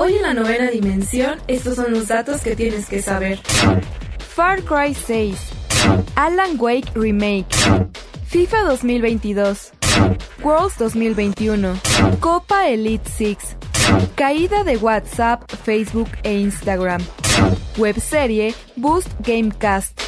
Hoy en la novena dimensión, estos son los datos que tienes que saber. Far Cry 6, Alan Wake Remake, FIFA 2022, Worlds 2021, Copa Elite 6, caída de WhatsApp, Facebook e Instagram, webserie Boost Gamecast.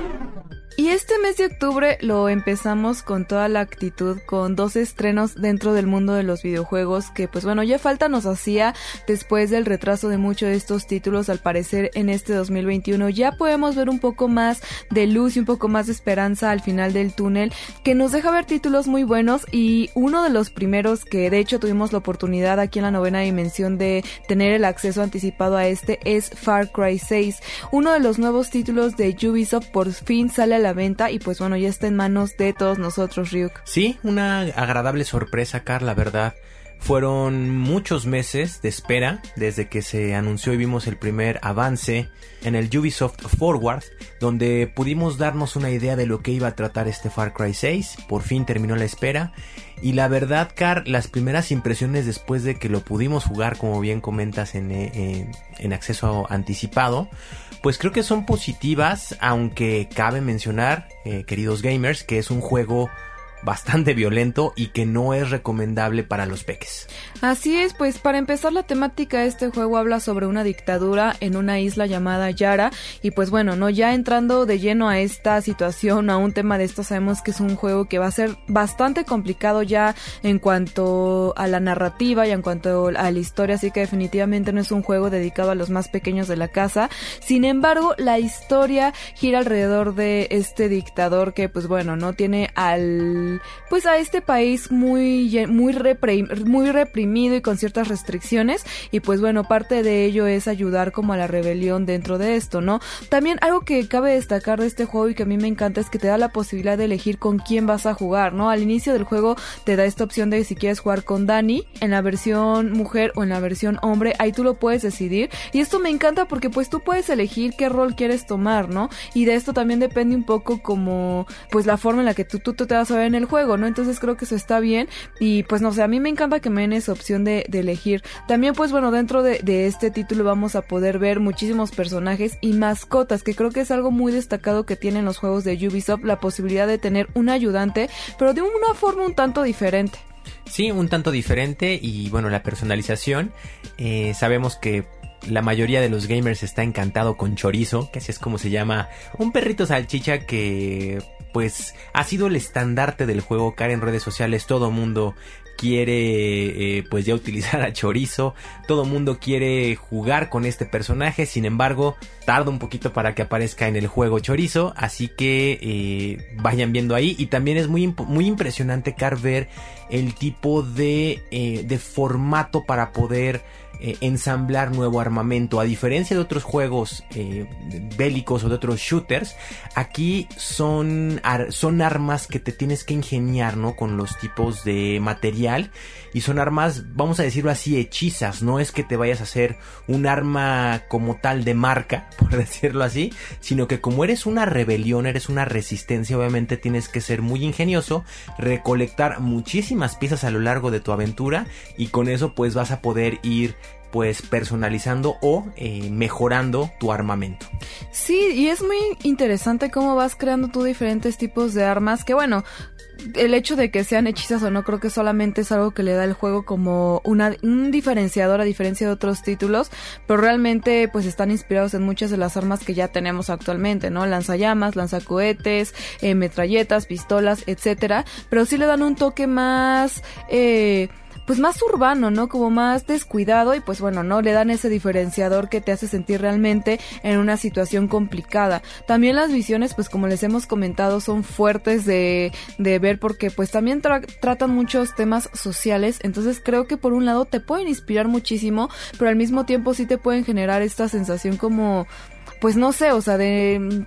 Y este mes de octubre lo empezamos con toda la actitud, con dos estrenos dentro del mundo de los videojuegos que pues bueno, ya falta nos hacía después del retraso de muchos de estos títulos al parecer en este 2021. Ya podemos ver un poco más de luz y un poco más de esperanza al final del túnel que nos deja ver títulos muy buenos y uno de los primeros que de hecho tuvimos la oportunidad aquí en la novena dimensión de tener el acceso anticipado a este es Far Cry 6. Uno de los nuevos títulos de Ubisoft por fin sale a la venta y pues bueno, ya está en manos de todos nosotros, Ryuk. Sí, una agradable sorpresa, Car, la verdad. Fueron muchos meses de espera desde que se anunció y vimos el primer avance en el Ubisoft Forward, donde pudimos darnos una idea de lo que iba a tratar este Far Cry 6. Por fin terminó la espera. Y la verdad, Car, las primeras impresiones después de que lo pudimos jugar, como bien comentas, en, en, en acceso anticipado, pues creo que son positivas, aunque cabe mencionar, eh, queridos gamers, que es un juego bastante violento y que no es recomendable para los peques. Así es, pues para empezar la temática de este juego habla sobre una dictadura en una isla llamada Yara y pues bueno, no ya entrando de lleno a esta situación, a un tema de esto, sabemos que es un juego que va a ser bastante complicado ya en cuanto a la narrativa y en cuanto a la historia, así que definitivamente no es un juego dedicado a los más pequeños de la casa. Sin embargo, la historia gira alrededor de este dictador que pues bueno, no tiene al pues a este país muy muy reprimido y con ciertas restricciones y pues bueno, parte de ello es ayudar como a la rebelión dentro de esto, ¿no? También algo que cabe destacar de este juego y que a mí me encanta es que te da la posibilidad de elegir con quién vas a jugar, ¿no? Al inicio del juego te da esta opción de si quieres jugar con Dani en la versión mujer o en la versión hombre, ahí tú lo puedes decidir y esto me encanta porque pues tú puedes elegir qué rol quieres tomar, ¿no? Y de esto también depende un poco como pues la forma en la que tú, tú te vas a ver en el juego, ¿no? Entonces creo que eso está bien y pues no sé, a mí me encanta que me den esa opción de, elegir. También pues bueno, dentro de, de, este título vamos a poder ver muchísimos personajes y mascotas, que creo que es algo muy destacado que tienen los juegos de Ubisoft, la posibilidad de tener un ayudante, pero de una forma un tanto diferente. Sí, un tanto diferente y bueno, la personalización, eh, sabemos que la mayoría de los gamers está encantado con chorizo, que así es como se llama, un perrito salchicha que pues ha sido el estandarte del juego, cara en redes sociales, todo mundo quiere eh, pues ya utilizar a Chorizo, todo mundo quiere jugar con este personaje, sin embargo tarda un poquito para que aparezca en el juego Chorizo, así que eh, vayan viendo ahí. Y también es muy, muy impresionante Car ver el tipo de, eh, de formato para poder eh, ensamblar nuevo armamento. A diferencia de otros juegos eh, bélicos o de otros shooters, aquí son, son armas que te tienes que ingeniar, ¿no? Con los tipos de material. Y son armas, vamos a decirlo así, hechizas. No es que te vayas a hacer un arma como tal de marca, por decirlo así, sino que como eres una rebelión, eres una resistencia, obviamente tienes que ser muy ingenioso, recolectar muchísimas piezas a lo largo de tu aventura y con eso pues vas a poder ir pues personalizando o eh, mejorando tu armamento. Sí, y es muy interesante cómo vas creando tú diferentes tipos de armas que bueno, el hecho de que sean hechizas o no creo que solamente es algo que le da el juego como una, un diferenciador a diferencia de otros títulos, pero realmente pues están inspirados en muchas de las armas que ya tenemos actualmente, ¿no? Lanzallamas, lanzacohetes, eh, metralletas, pistolas, etcétera, pero sí le dan un toque más eh, pues más urbano, ¿no? Como más descuidado y pues bueno, ¿no? Le dan ese diferenciador que te hace sentir realmente en una situación complicada. También las visiones, pues como les hemos comentado, son fuertes de, de ver porque pues también tratan muchos temas sociales, entonces creo que por un lado te pueden inspirar muchísimo, pero al mismo tiempo sí te pueden generar esta sensación como pues no sé, o sea, de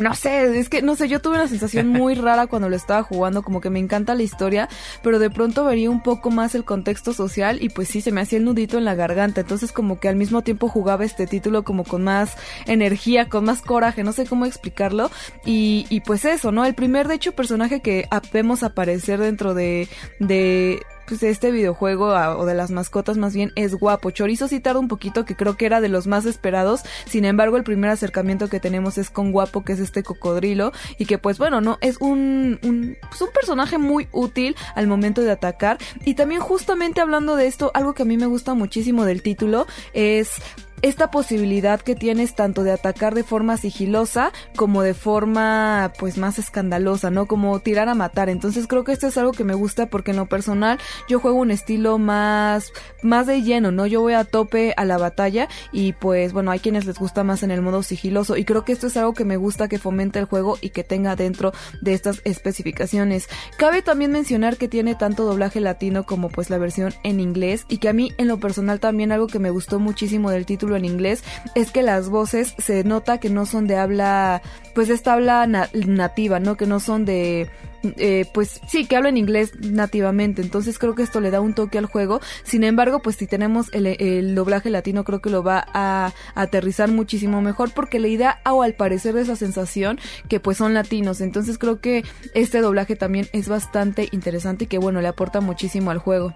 no sé, es que no sé, yo tuve una sensación muy rara cuando lo estaba jugando, como que me encanta la historia, pero de pronto vería un poco más el contexto social y pues sí, se me hacía el nudito en la garganta, entonces como que al mismo tiempo jugaba este título como con más energía, con más coraje, no sé cómo explicarlo, y, y pues eso, ¿no? El primer, de hecho, personaje que vemos aparecer dentro de, de pues este videojuego o de las mascotas más bien es guapo. Chorizo sí un poquito que creo que era de los más esperados. Sin embargo, el primer acercamiento que tenemos es con guapo, que es este cocodrilo y que pues bueno, no es un un, pues un personaje muy útil al momento de atacar. Y también justamente hablando de esto, algo que a mí me gusta muchísimo del título es esta posibilidad que tienes tanto de atacar de forma sigilosa como de forma pues más escandalosa, ¿no? Como tirar a matar. Entonces creo que esto es algo que me gusta porque en lo personal yo juego un estilo más más de lleno, ¿no? Yo voy a tope a la batalla y pues bueno, hay quienes les gusta más en el modo sigiloso y creo que esto es algo que me gusta que fomente el juego y que tenga dentro de estas especificaciones. Cabe también mencionar que tiene tanto doblaje latino como pues la versión en inglés y que a mí en lo personal también algo que me gustó muchísimo del título en inglés es que las voces se nota que no son de habla, pues esta habla nativa, ¿no? Que no son de eh, pues sí, que habla en inglés nativamente, entonces creo que esto le da un toque al juego. Sin embargo, pues si tenemos el, doblaje latino, creo que lo va a, aterrizar muchísimo mejor porque la idea, o al parecer esa sensación, que pues son latinos, entonces creo que este doblaje también es bastante interesante y que bueno, le aporta muchísimo al juego.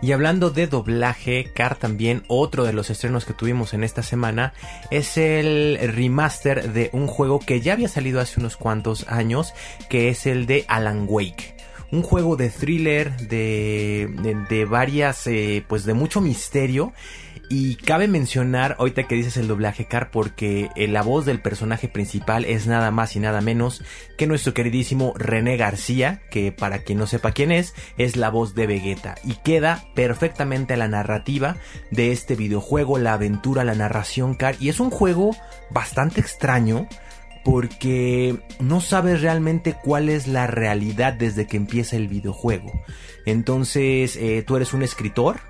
Y hablando de doblaje, Car también, otro de los estrenos que tuvimos en esta semana, es el remaster de un juego que ya había salido hace unos cuantos años, que es el de Alan Wake. Un juego de thriller, de, de, varias, eh, pues de mucho misterio. Y cabe mencionar, ahorita que dices el doblaje, Car, porque eh, la voz del personaje principal es nada más y nada menos que nuestro queridísimo René García, que para quien no sepa quién es, es la voz de Vegeta. Y queda perfectamente la narrativa de este videojuego, la aventura, la narración, Car. Y es un juego bastante extraño porque no sabes realmente cuál es la realidad desde que empieza el videojuego. Entonces, eh, tú eres un escritor,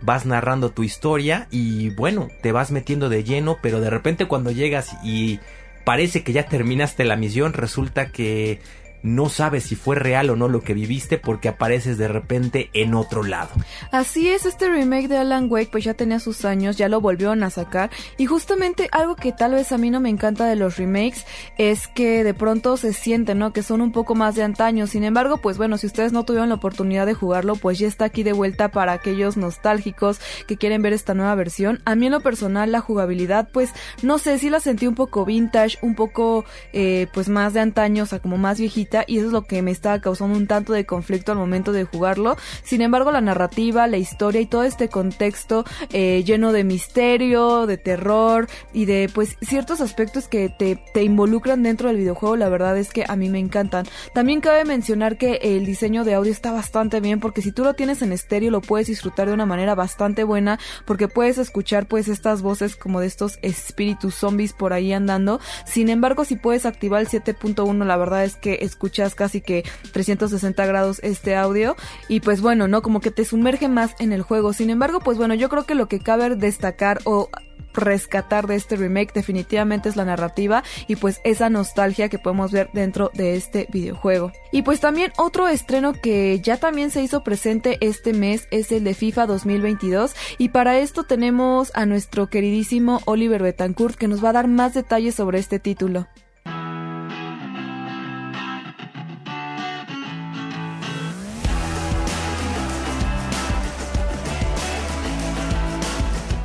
vas narrando tu historia y bueno, te vas metiendo de lleno, pero de repente cuando llegas y parece que ya terminaste la misión, resulta que no sabes si fue real o no lo que viviste porque apareces de repente en otro lado. Así es, este remake de Alan Wake pues ya tenía sus años, ya lo volvieron a sacar y justamente algo que tal vez a mí no me encanta de los remakes es que de pronto se siente, ¿no? Que son un poco más de antaño. Sin embargo, pues bueno, si ustedes no tuvieron la oportunidad de jugarlo, pues ya está aquí de vuelta para aquellos nostálgicos que quieren ver esta nueva versión. A mí en lo personal la jugabilidad pues no sé, si la sentí un poco vintage, un poco eh, pues más de antaño, o sea, como más viejita y eso es lo que me estaba causando un tanto de conflicto al momento de jugarlo. Sin embargo, la narrativa, la historia y todo este contexto eh, lleno de misterio, de terror y de pues ciertos aspectos que te, te involucran dentro del videojuego, la verdad es que a mí me encantan. También cabe mencionar que el diseño de audio está bastante bien porque si tú lo tienes en estéreo lo puedes disfrutar de una manera bastante buena porque puedes escuchar pues estas voces como de estos espíritus zombies por ahí andando. Sin embargo, si puedes activar el 7.1, la verdad es que es escuchas casi que 360 grados este audio y pues bueno, ¿no? Como que te sumerge más en el juego. Sin embargo, pues bueno, yo creo que lo que cabe destacar o rescatar de este remake definitivamente es la narrativa y pues esa nostalgia que podemos ver dentro de este videojuego. Y pues también otro estreno que ya también se hizo presente este mes es el de FIFA 2022 y para esto tenemos a nuestro queridísimo Oliver Betancourt que nos va a dar más detalles sobre este título.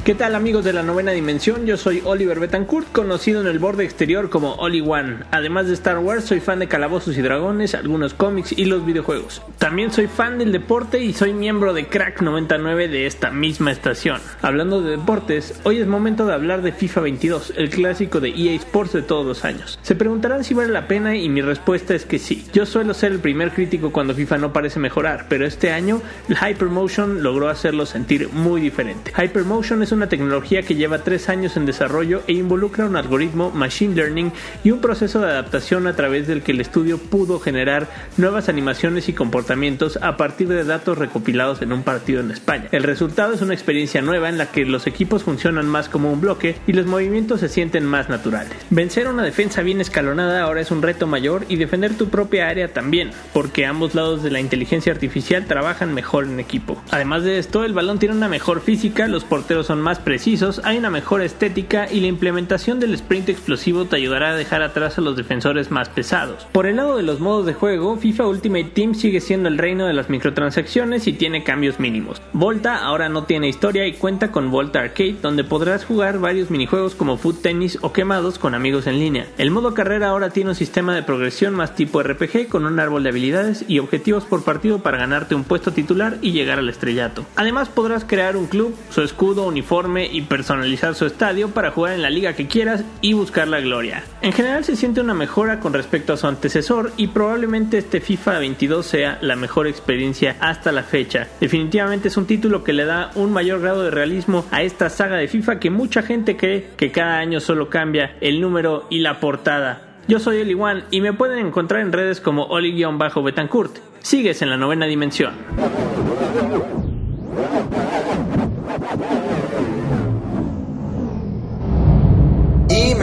¿Qué tal amigos de la novena dimensión? Yo soy Oliver Betancourt, conocido en el borde exterior como Oli One. Además de Star Wars, soy fan de Calabozos y Dragones, algunos cómics y los videojuegos. También soy fan del deporte y soy miembro de Crack 99 de esta misma estación. Hablando de deportes, hoy es momento de hablar de FIFA 22, el clásico de EA Sports de todos los años. Se preguntarán si vale la pena y mi respuesta es que sí. Yo suelo ser el primer crítico cuando FIFA no parece mejorar, pero este año el Hypermotion logró hacerlo sentir muy diferente. Hypermotion es una tecnología que lleva tres años en desarrollo e involucra un algoritmo machine learning y un proceso de adaptación a través del que el estudio pudo generar nuevas animaciones y comportamientos a partir de datos recopilados en un partido en España. El resultado es una experiencia nueva en la que los equipos funcionan más como un bloque y los movimientos se sienten más naturales. Vencer una defensa bien escalonada ahora es un reto mayor y defender tu propia área también, porque ambos lados de la inteligencia artificial trabajan mejor en equipo. Además de esto, el balón tiene una mejor física, los porteros son más precisos, hay una mejor estética y la implementación del sprint explosivo te ayudará a dejar atrás a los defensores más pesados. Por el lado de los modos de juego, FIFA Ultimate Team sigue siendo el reino de las microtransacciones y tiene cambios mínimos. Volta ahora no tiene historia y cuenta con Volta Arcade, donde podrás jugar varios minijuegos como Foot Tennis o quemados con amigos en línea. El modo carrera ahora tiene un sistema de progresión más tipo RPG con un árbol de habilidades y objetivos por partido para ganarte un puesto titular y llegar al estrellato. Además podrás crear un club, su escudo, uniforme, y personalizar su estadio para jugar en la liga que quieras y buscar la gloria. En general se siente una mejora con respecto a su antecesor y probablemente este FIFA 22 sea la mejor experiencia hasta la fecha. Definitivamente es un título que le da un mayor grado de realismo a esta saga de FIFA que mucha gente cree que cada año solo cambia el número y la portada. Yo soy Oli One y me pueden encontrar en redes como Oli-Betancourt. Sigues en la novena dimensión.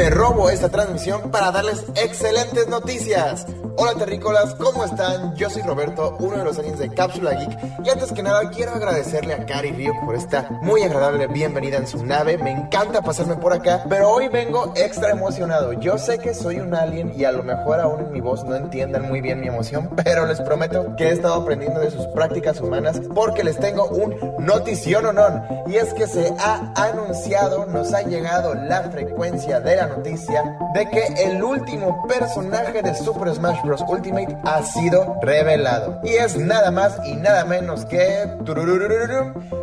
Me robo esta transmisión para darles excelentes noticias. Hola terrícolas, ¿cómo están? Yo soy Roberto, uno de los aliens de Cápsula Geek. Y antes que nada quiero agradecerle a Cari Río por esta muy agradable bienvenida en su nave. Me encanta pasarme por acá, pero hoy vengo extra emocionado. Yo sé que soy un alien y a lo mejor aún en mi voz no entiendan muy bien mi emoción, pero les prometo que he estado aprendiendo de sus prácticas humanas porque les tengo un notición o no. Y es que se ha anunciado, nos ha llegado la frecuencia de la noticia de que el último personaje de Super Smash Bros. Ultimate ha sido revelado. Y es nada más y nada menos que...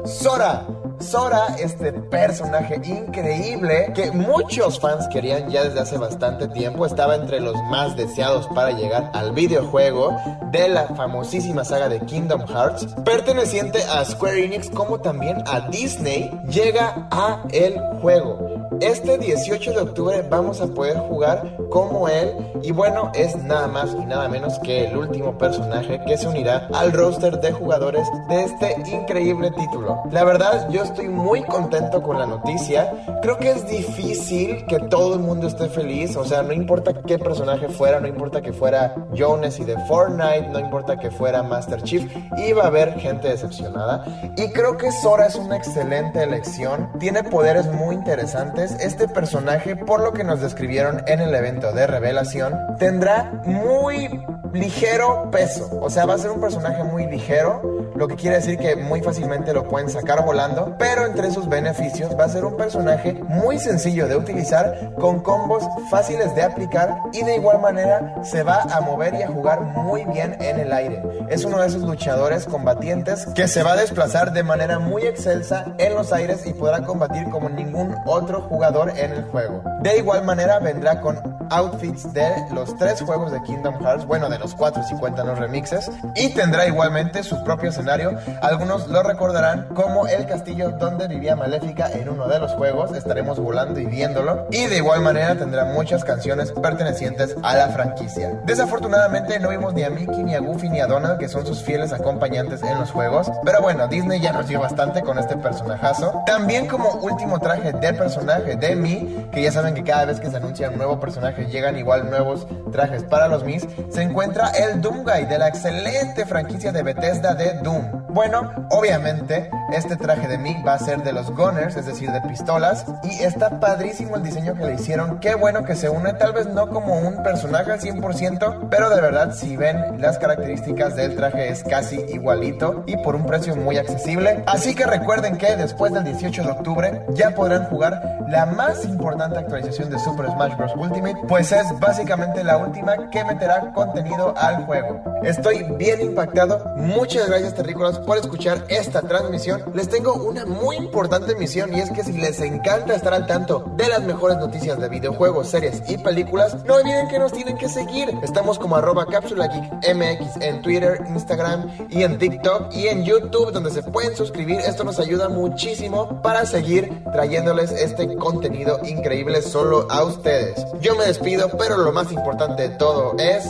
Sora. Sora, este personaje increíble que muchos fans querían ya desde hace bastante tiempo, estaba entre los más deseados para llegar al videojuego de la famosísima saga de Kingdom Hearts, perteneciente a Square Enix como también a Disney, llega a el juego. Este 18 de octubre vamos a poder jugar como él. Y bueno, es nada más y nada menos que el último personaje que se unirá al roster de jugadores de este increíble título. La verdad, yo estoy muy contento con la noticia. Creo que es difícil que todo el mundo esté feliz, o sea, no importa qué personaje fuera, no importa que fuera Jones y de Fortnite, no importa que fuera Master Chief, iba a haber gente decepcionada. Y creo que Sora es una excelente elección, tiene poderes muy interesantes este personaje, por lo que nos describieron en el evento de revelación, tendrá muy ligero peso. O sea, va a ser un personaje muy ligero, lo que quiere decir que muy fácilmente lo pueden sacar volando, pero entre sus beneficios va a ser un personaje muy sencillo de utilizar, con combos fáciles de aplicar y de igual manera se va a mover y a jugar muy bien en el aire. Es uno de esos luchadores combatientes que se va a desplazar de manera muy excelsa en los aires y podrá combatir como ningún otro jugador en el juego. De igual manera vendrá con outfits de los tres juegos de Kingdom Hearts, bueno, de los cuatro si cuentan los remixes, y tendrá igualmente su propio escenario. Algunos lo recordarán como el castillo donde vivía Maléfica en uno de los juegos, estaremos volando y viéndolo, y de igual manera tendrá muchas canciones pertenecientes a la franquicia. Desafortunadamente no vimos ni a Mickey, ni a Goofy, ni a Donald, que son sus fieles acompañantes en los juegos, pero bueno, Disney ya nos dio bastante con este personajazo. También como último traje del personaje de Mi, que ya saben que cada vez que se anuncia un nuevo personaje llegan igual nuevos trajes para los Mis, se encuentra el Doomguy de la excelente franquicia de Bethesda de Doom. Bueno, obviamente, este traje de Mi va a ser de los Gunners, es decir, de pistolas, y está padrísimo el diseño que le hicieron. Qué bueno que se une, tal vez no como un personaje al 100%, pero de verdad, si ven las características del traje es casi igualito y por un precio muy accesible. Así que recuerden que después del 18 de octubre ya podrán jugar la más importante actualización de Super Smash Bros. Ultimate, pues es básicamente la última que meterá contenido al juego. Estoy bien impactado. Muchas gracias, terrícolas, por escuchar esta transmisión. Les tengo una muy importante misión y es que si les encanta estar al tanto de las mejores noticias de videojuegos, series y películas, no olviden que nos tienen que seguir. Estamos como arroba cápsula geek MX en Twitter, Instagram y en TikTok y en YouTube donde se pueden suscribir. Esto nos ayuda muchísimo para seguir trayéndoles este contenido increíble solo a ustedes. Yo me despido, pero lo más importante de todo es...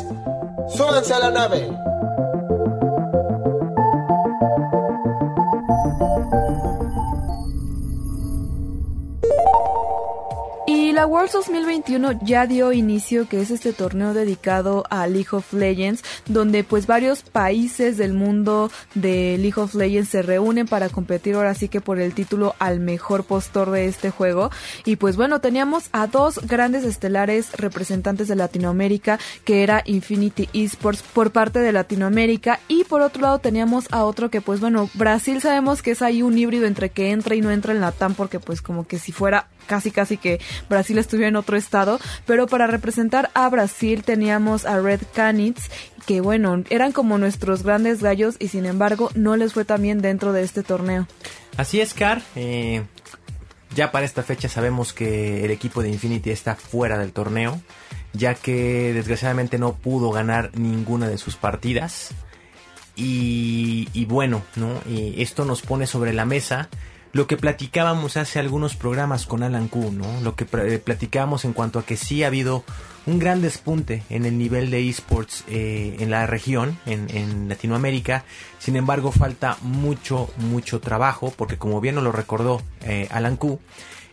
¡Súbanse a la nave! La Worlds 2021 ya dio inicio, que es este torneo dedicado a League of Legends, donde pues varios países del mundo de League of Legends se reúnen para competir ahora sí que por el título al mejor postor de este juego. Y pues bueno, teníamos a dos grandes estelares representantes de Latinoamérica, que era Infinity Esports por parte de Latinoamérica, y por otro lado teníamos a otro que pues bueno, Brasil sabemos que es ahí un híbrido entre que entra y no entra en la TAM, porque pues como que si fuera casi casi que Brasil estuviera en otro estado, pero para representar a Brasil teníamos a Red Canids, que bueno, eran como nuestros grandes gallos y sin embargo no les fue tan bien dentro de este torneo. Así es, Car. Eh, ya para esta fecha sabemos que el equipo de Infinity está fuera del torneo, ya que desgraciadamente no pudo ganar ninguna de sus partidas. Y, y bueno, ¿no? Y esto nos pone sobre la mesa lo que platicábamos hace algunos programas con Alan Q, ¿no? Lo que platicábamos en cuanto a que sí ha habido un gran despunte en el nivel de esports eh, en la región, en, Latinoamérica. Sin embargo, falta mucho, mucho trabajo, porque como bien nos lo recordó eh, Alan Q,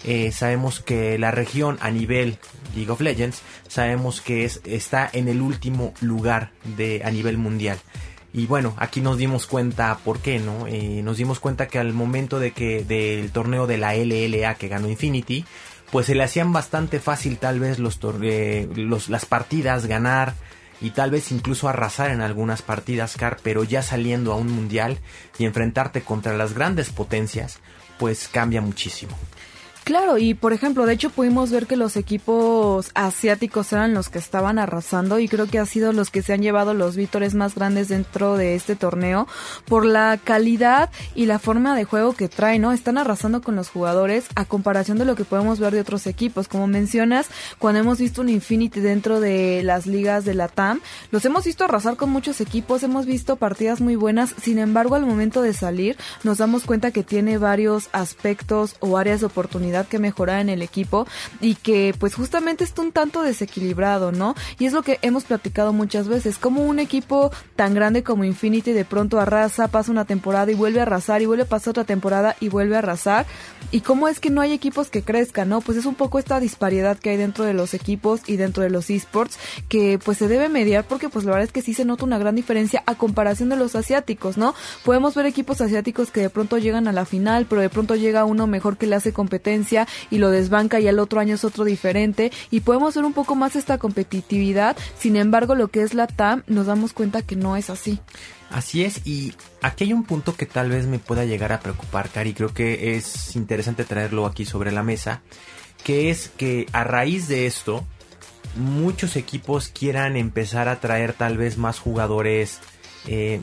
eh, sabemos que la región a nivel League of Legends, sabemos que es, está en el último lugar de, a nivel mundial. Y bueno, aquí nos dimos cuenta por qué, ¿no? Eh, nos dimos cuenta que al momento de que del torneo de la LLA que ganó Infinity, pues se le hacían bastante fácil tal vez los, eh, los las partidas, ganar y tal vez incluso arrasar en algunas partidas, Car, pero ya saliendo a un mundial y enfrentarte contra las grandes potencias, pues cambia muchísimo. Claro, y por ejemplo, de hecho pudimos ver que los equipos asiáticos eran los que estaban arrasando y creo que ha sido los que se han llevado los vítores más grandes dentro de este torneo por la calidad y la forma de juego que traen, ¿no? Están arrasando con los jugadores a comparación de lo que podemos ver de otros equipos. Como mencionas, cuando hemos visto un Infinity dentro de las ligas de la TAM, los hemos visto arrasar con muchos equipos, hemos visto partidas muy buenas, sin embargo, al momento de salir, nos damos cuenta que tiene varios aspectos o áreas de oportunidad que mejorar en el equipo y que pues justamente está un tanto desequilibrado, ¿no? Y es lo que hemos platicado muchas veces, como un equipo tan grande como Infinity de pronto arrasa, pasa una temporada y vuelve a arrasar y vuelve a pasar otra temporada y vuelve a arrasar y cómo es que no hay equipos que crezcan, ¿no? Pues es un poco esta disparidad que hay dentro de los equipos y dentro de los esports que pues se debe mediar porque pues la verdad es que sí se nota una gran diferencia a comparación de los asiáticos, ¿no? Podemos ver equipos asiáticos que de pronto llegan a la final, pero de pronto llega uno mejor que le hace competencia y lo desbanca y el otro año es otro diferente y podemos ver un poco más esta competitividad. Sin embargo, lo que es la TAM nos damos cuenta que no es así. Así es, y aquí hay un punto que tal vez me pueda llegar a preocupar, Cari, creo que es interesante traerlo aquí sobre la mesa, que es que a raíz de esto, muchos equipos quieran empezar a traer tal vez más jugadores eh,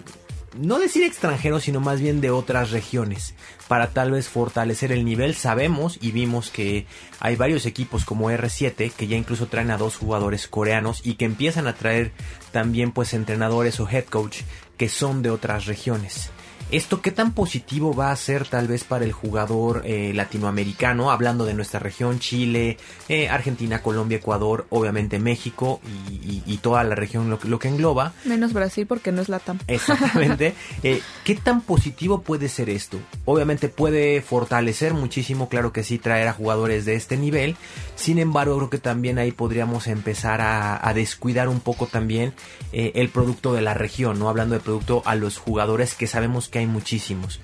no decir extranjeros, sino más bien de otras regiones, para tal vez fortalecer el nivel. Sabemos y vimos que hay varios equipos como R7 que ya incluso traen a dos jugadores coreanos y que empiezan a traer también pues entrenadores o head coach que son de otras regiones. ¿Esto qué tan positivo va a ser tal vez para el jugador eh, latinoamericano? Hablando de nuestra región, Chile, eh, Argentina, Colombia, Ecuador, obviamente México y, y toda la región lo, lo, que engloba. Menos Brasil porque no es la TAM. Exactamente. eh, ¿Qué tan positivo puede ser esto? Obviamente puede fortalecer muchísimo, claro que sí, traer a jugadores de este nivel. Sin embargo, creo que también ahí podríamos empezar a, a descuidar un poco también el producto de la región, ¿no? Hablando de producto a los jugadores que sabemos que hay muchísimos.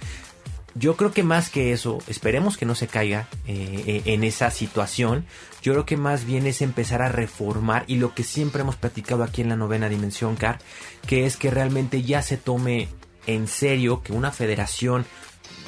Yo creo que más que eso, esperemos que no se caiga eh, en esa situación. Yo creo que más bien es empezar a reformar y lo que siempre hemos platicado aquí en la novena dimensión, Car, que es que realmente ya se tome en serio que una federación,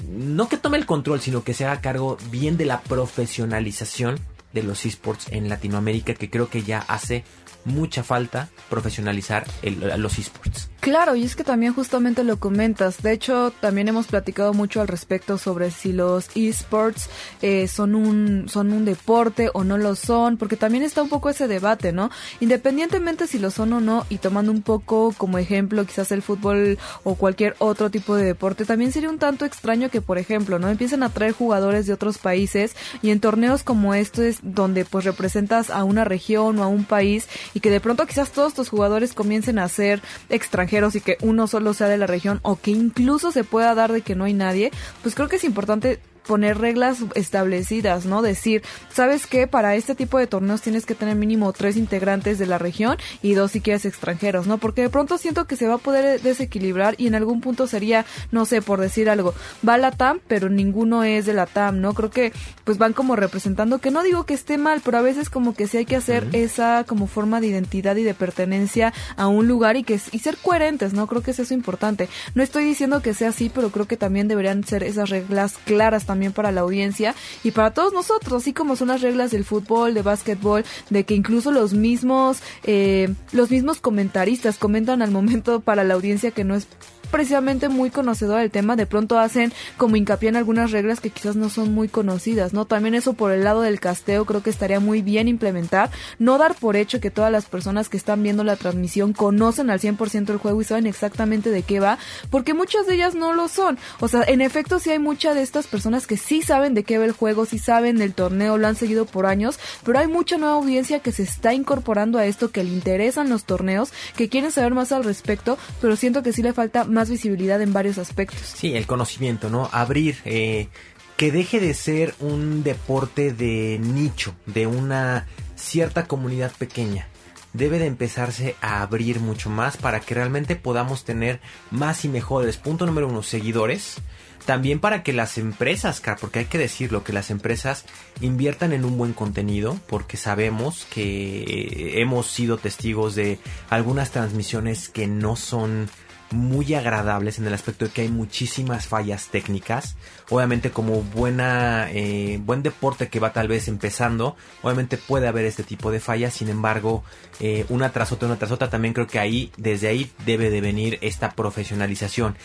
no que tome el control, sino que se haga cargo bien de la profesionalización de los esports en Latinoamérica, que creo que ya hace mucha falta profesionalizar los esports. Claro, y es que también justamente lo comentas. De hecho, también hemos platicado mucho al respecto sobre si los esports eh, son un son un deporte o no lo son, porque también está un poco ese debate, ¿no? Independientemente si lo son o no, y tomando un poco como ejemplo quizás el fútbol o cualquier otro tipo de deporte, también sería un tanto extraño que, por ejemplo, no empiecen a traer jugadores de otros países y en torneos como estos donde pues representas a una región o a un país y que de pronto quizás todos estos jugadores comiencen a ser extranjeros y que uno solo sea de la región o que incluso se pueda dar de que no hay nadie, pues creo que es importante poner reglas establecidas, ¿no? Decir, ¿sabes qué? Para este tipo de torneos tienes que tener mínimo tres integrantes de la región y dos si quieres extranjeros, ¿no? Porque de pronto siento que se va a poder desequilibrar y en algún punto sería, no sé, por decir algo, va la TAM, pero ninguno es de la TAM, ¿no? Creo que pues van como representando, que no digo que esté mal, pero a veces como que sí hay que hacer uh -huh. esa como forma de identidad y de pertenencia a un lugar y que y ser coherentes, ¿no? Creo que es eso importante. No estoy diciendo que sea así, pero creo que también deberían ser esas reglas claras también para la audiencia y para todos nosotros, así como son las reglas del fútbol, de básquetbol, de que incluso los mismos, eh, los mismos comentaristas comentan al momento para la audiencia que no es precisamente muy conocedora del tema, de pronto hacen como hincapié en algunas reglas que quizás no son muy conocidas, ¿no? También eso por el lado del casteo creo que estaría muy bien implementar, no dar por hecho que todas las personas que están viendo la transmisión conocen al 100% el juego y saben exactamente de qué va, porque muchas de ellas no lo son. O sea, en efecto sí hay muchas de estas personas que sí saben de qué va el juego, sí saben del torneo, lo han seguido por años, pero hay mucha nueva audiencia que se está incorporando a esto, que le interesan los torneos, que quieren saber más al respecto, pero siento que sí le falta más visibilidad en varios aspectos. Sí, el conocimiento, ¿no? Abrir, eh, que deje de ser un deporte de nicho, de una cierta comunidad pequeña. Debe de empezarse a abrir mucho más para que realmente podamos tener más y mejores. Punto número uno, seguidores. También para que las empresas, porque hay que decirlo, que las empresas inviertan en un buen contenido, porque sabemos que hemos sido testigos de algunas transmisiones que no son muy agradables en el aspecto de que hay muchísimas fallas técnicas. Obviamente como buena eh, buen deporte que va tal vez empezando, obviamente puede haber este tipo de fallas. Sin embargo, eh, una tras otra, una tras otra, también creo que ahí, desde ahí debe de venir esta profesionalización.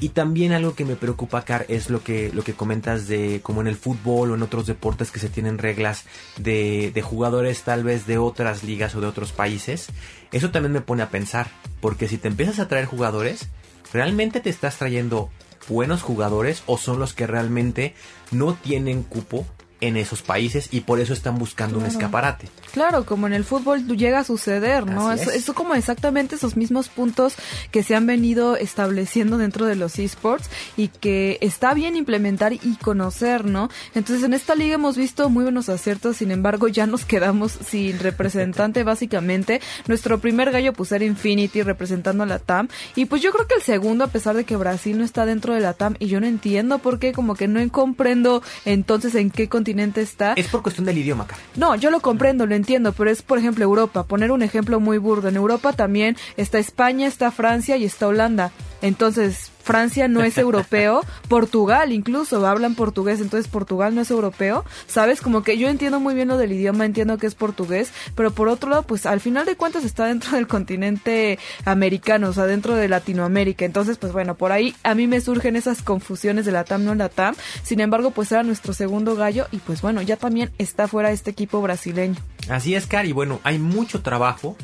Y también algo que me preocupa, Car, es lo que, lo que comentas de como en el fútbol o en otros deportes que se tienen reglas de, de jugadores tal vez de otras ligas o de otros países. Eso también me pone a pensar, porque si te empiezas a traer jugadores, ¿realmente te estás trayendo buenos jugadores o son los que realmente no tienen cupo en esos países y por eso están buscando claro. un escaparate. Claro, como en el fútbol llega a suceder, ¿no? Eso es. es. como exactamente esos mismos puntos que se han venido estableciendo dentro de los esports y que está bien implementar y conocer, ¿no? Entonces en esta liga hemos visto muy buenos aciertos, sin embargo ya nos quedamos sin representante básicamente. Nuestro primer gallo pues era Infinity representando a la TAM y pues yo creo que el segundo a pesar de que Brasil no está dentro de la TAM y yo no entiendo por qué, como que no comprendo entonces en qué continente está. Es por cuestión del idioma, acá. No, yo lo comprendo, lo entiendo, pero es por ejemplo Europa. Poner un ejemplo muy burdo. En Europa también está España, está Francia y está Holanda. Entonces, Francia no es europeo, Portugal incluso hablan portugués, entonces Portugal no es europeo, ¿sabes? Como que yo entiendo muy bien lo del idioma, entiendo que es portugués, pero por otro lado, pues al final de cuentas está dentro del continente americano, o sea, dentro de Latinoamérica, entonces pues bueno, por ahí a mí me surgen esas confusiones de la TAM, no la TAM, sin embargo, pues era nuestro segundo gallo y pues bueno, ya también está fuera este equipo brasileño. Así es, Cari, bueno, hay mucho trabajo.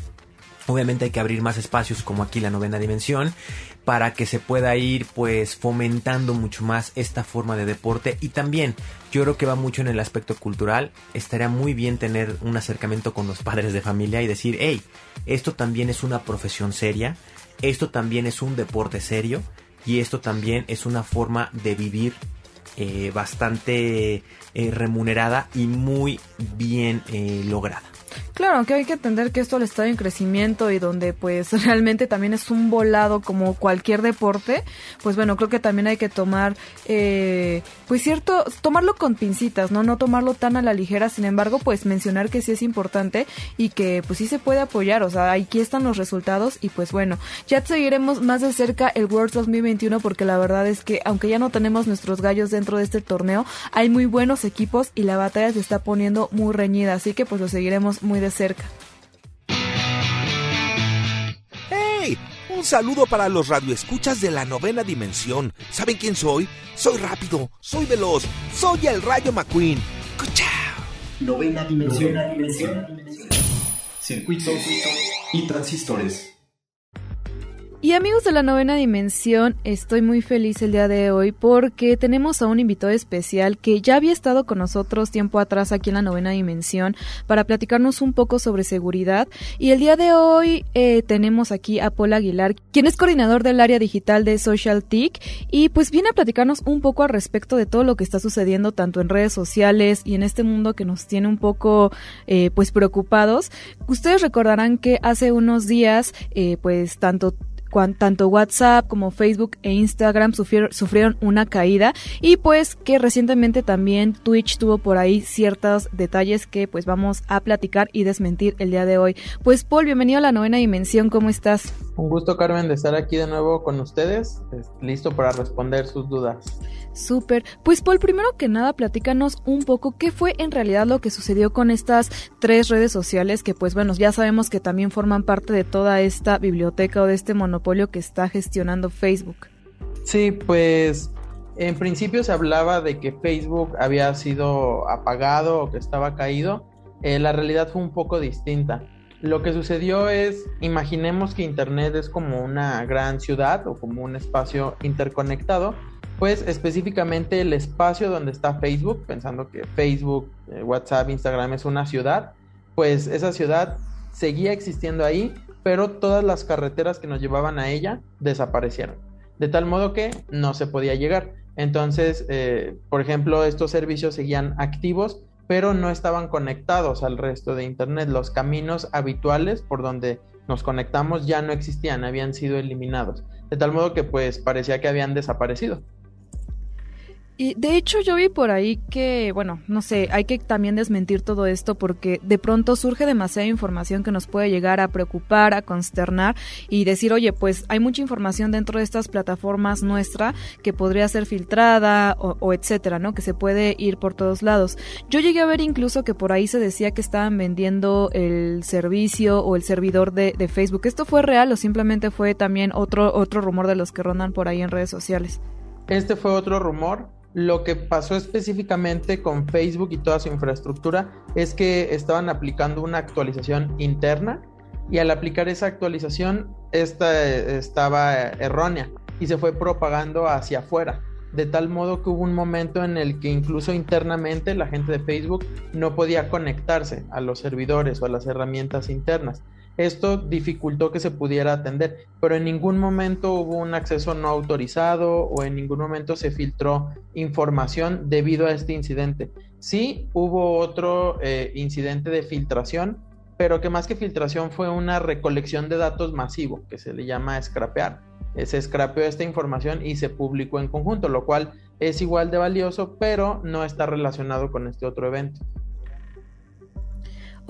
Obviamente hay que abrir más espacios como aquí la novena dimensión para que se pueda ir pues fomentando mucho más esta forma de deporte y también yo creo que va mucho en el aspecto cultural. Estaría muy bien tener un acercamiento con los padres de familia y decir, hey, esto también es una profesión seria, esto también es un deporte serio y esto también es una forma de vivir eh, bastante eh, remunerada y muy bien eh, lograda. Claro, que hay que entender que esto le está en crecimiento y donde pues realmente también es un volado como cualquier deporte, pues bueno, creo que también hay que tomar, eh, pues cierto, tomarlo con pincitas, ¿no? No tomarlo tan a la ligera, sin embargo, pues mencionar que sí es importante y que pues sí se puede apoyar, o sea, aquí están los resultados y pues bueno, ya seguiremos más de cerca el World 2021 porque la verdad es que aunque ya no tenemos nuestros gallos dentro de este torneo, hay muy buenos equipos y la batalla se está poniendo muy reñida, así que pues lo seguiremos muy de cerca. ¡Hey! Un saludo para los radioescuchas de la novena dimensión. ¿Saben quién soy? Soy rápido, soy veloz, soy el Rayo McQueen. ¡Cuchao! Novena dimensión. Circuitos y transistores. Y amigos de la novena dimensión, estoy muy feliz el día de hoy porque tenemos a un invitado especial que ya había estado con nosotros tiempo atrás aquí en la novena dimensión para platicarnos un poco sobre seguridad. Y el día de hoy eh, tenemos aquí a Paul Aguilar, quien es coordinador del área digital de Social TIC y pues viene a platicarnos un poco al respecto de todo lo que está sucediendo tanto en redes sociales y en este mundo que nos tiene un poco eh, pues preocupados. Ustedes recordarán que hace unos días eh, pues tanto tanto WhatsApp como Facebook e Instagram sufrieron, una caída y pues que recientemente también Twitch tuvo por ahí ciertos detalles que pues vamos a platicar y desmentir el día de hoy. Pues Paul, bienvenido a la novena dimensión, ¿cómo estás? Un gusto Carmen de estar aquí de nuevo con ustedes, listo para responder sus dudas. Súper. Pues Paul, primero que nada, platícanos un poco qué fue en realidad lo que sucedió con estas tres redes sociales que pues bueno, ya sabemos que también forman parte de toda esta biblioteca o de este monopolio que está gestionando Facebook. Sí, pues en principio se hablaba de que Facebook había sido apagado o que estaba caído. Eh, la realidad fue un poco distinta. Lo que sucedió es, imaginemos que Internet es como una gran ciudad o como un espacio interconectado pues específicamente el espacio donde está Facebook, pensando que Facebook, eh, WhatsApp, Instagram es una ciudad, pues esa ciudad seguía existiendo ahí, pero todas las carreteras que nos llevaban a ella desaparecieron, de tal modo que no se podía llegar. Entonces, eh, por ejemplo, estos servicios seguían activos, pero no estaban conectados al resto de Internet. Los caminos habituales por donde nos conectamos ya no existían, habían sido eliminados, de tal modo que pues parecía que habían desaparecido. Y de hecho yo vi por ahí que, bueno, no sé, hay que también desmentir todo esto porque de pronto surge demasiada información que nos puede llegar a preocupar, a consternar y decir, oye, pues hay mucha información dentro de estas plataformas nuestra que podría ser filtrada o, etcétera, ¿no? Que se puede ir por todos lados. Yo llegué a ver incluso que por ahí se decía que estaban vendiendo el servicio o el servidor de, de Facebook. ¿Esto fue real o simplemente fue también otro, otro rumor de los que rondan por ahí en redes sociales? Este fue otro rumor lo que pasó específicamente con Facebook y toda su infraestructura es que estaban aplicando una actualización interna y al aplicar esa actualización esta estaba errónea y se fue propagando hacia afuera. De tal modo que hubo un momento en el que incluso internamente la gente de Facebook no podía conectarse a los servidores o a las herramientas internas. Esto dificultó que se pudiera atender, pero en ningún momento hubo un acceso no autorizado o en ningún momento se filtró información debido a este incidente. Sí hubo otro eh, incidente de filtración, pero que más que filtración fue una recolección de datos masivo, que se le llama scrapear. Se scrapeó esta información y se publicó en conjunto, lo cual es igual de valioso, pero no está relacionado con este otro evento.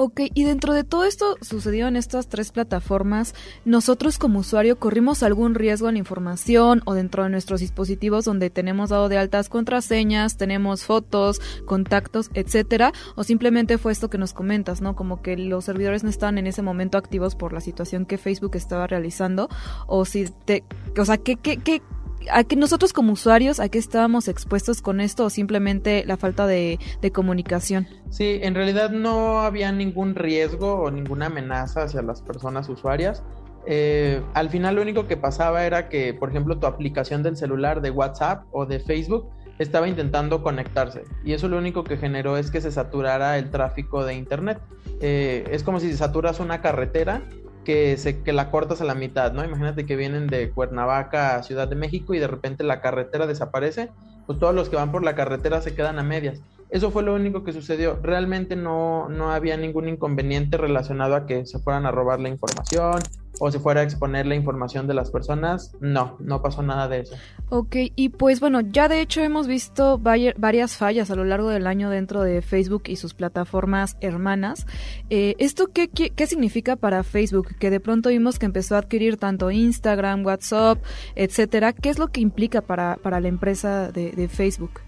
Ok, y dentro de todo esto sucedió en estas tres plataformas, nosotros como usuario corrimos algún riesgo en la información o dentro de nuestros dispositivos donde tenemos dado de altas contraseñas, tenemos fotos, contactos, etcétera, o simplemente fue esto que nos comentas, ¿no? Como que los servidores no estaban en ese momento activos por la situación que Facebook estaba realizando, o si te, o sea, ¿qué, qué, qué ¿A nosotros como usuarios, a qué estábamos expuestos con esto o simplemente la falta de, de comunicación? Sí, en realidad no había ningún riesgo o ninguna amenaza hacia las personas usuarias. Eh, al final lo único que pasaba era que, por ejemplo, tu aplicación del celular de WhatsApp o de Facebook estaba intentando conectarse y eso lo único que generó es que se saturara el tráfico de Internet. Eh, es como si saturas una carretera que, se, que la cortas a la mitad, ¿no? Imagínate que vienen de Cuernavaca a Ciudad de México y de repente la carretera desaparece, pues todos los que van por la carretera se quedan a medias. Eso fue lo único que sucedió. Realmente no, no había ningún inconveniente relacionado a que se fueran a robar la información o se fuera a exponer la información de las personas. No, no pasó nada de eso. Ok, y pues bueno, ya de hecho hemos visto varias fallas a lo largo del año dentro de Facebook y sus plataformas hermanas. Eh, ¿Esto qué, qué, significa para Facebook? Que de pronto vimos que empezó a adquirir tanto Instagram, WhatsApp, etcétera. ¿Qué es lo que implica para, para la empresa de Facebook?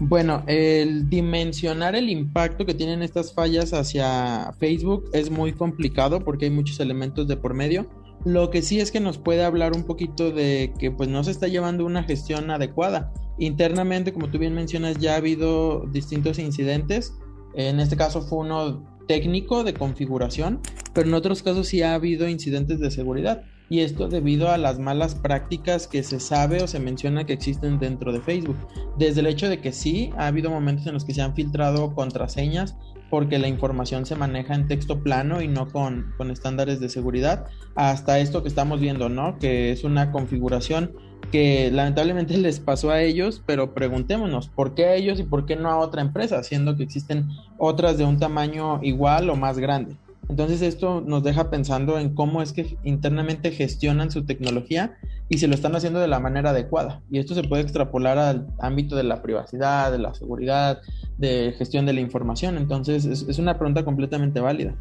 Bueno, el dimensionar el impacto que tienen estas fallas hacia Facebook es muy complicado porque hay muchos elementos de por medio. Lo que sí es que nos puede hablar un poquito de que pues no se está llevando una gestión adecuada. Internamente, como tú bien mencionas, ya ha habido distintos incidentes. En este caso fue uno técnico de configuración, pero en otros casos sí ha habido incidentes de seguridad y esto debido a las malas prácticas que se sabe o se menciona que existen dentro de Facebook. Desde el hecho de que sí, ha habido momentos en los que se han filtrado contraseñas porque la información se maneja en texto plano y no con, con estándares de seguridad, hasta esto que estamos viendo, ¿no? Que es una configuración que lamentablemente les pasó a ellos, pero preguntémonos, ¿por qué a ellos y por qué no a otra empresa, siendo que existen otras de un tamaño igual o más grande? Entonces esto nos deja pensando en cómo es que internamente gestionan su tecnología y si lo están haciendo de la manera adecuada. Y esto se puede extrapolar al ámbito de la privacidad, de la seguridad, de gestión de la información. Entonces es, una pregunta completamente válida.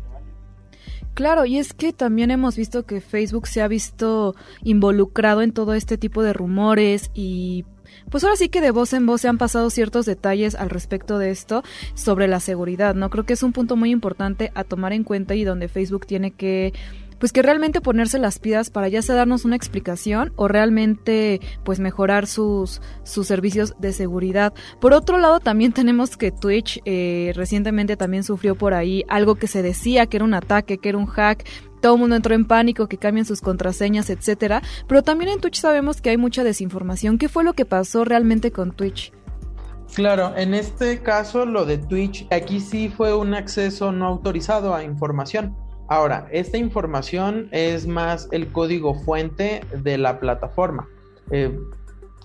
Claro, y es que también hemos visto que Facebook se ha visto involucrado en todo este tipo de rumores y pues ahora sí que de voz en voz se han pasado ciertos detalles al respecto de esto sobre la seguridad, ¿no? Creo que es un punto muy importante a tomar en cuenta y donde Facebook tiene que pues que realmente ponerse las pidas para ya sea darnos una explicación o realmente pues mejorar sus, sus servicios de seguridad. Por otro lado también tenemos que Twitch eh, recientemente también sufrió por ahí algo que se decía que era un ataque, que era un hack todo el mundo entró en pánico, que cambien sus contraseñas, etcétera. Pero también en Twitch sabemos que hay mucha desinformación. ¿Qué fue lo que pasó realmente con Twitch? Claro, en este caso lo de Twitch, aquí sí fue un acceso no autorizado a información. Ahora, esta información es más el código fuente de la plataforma. Eh,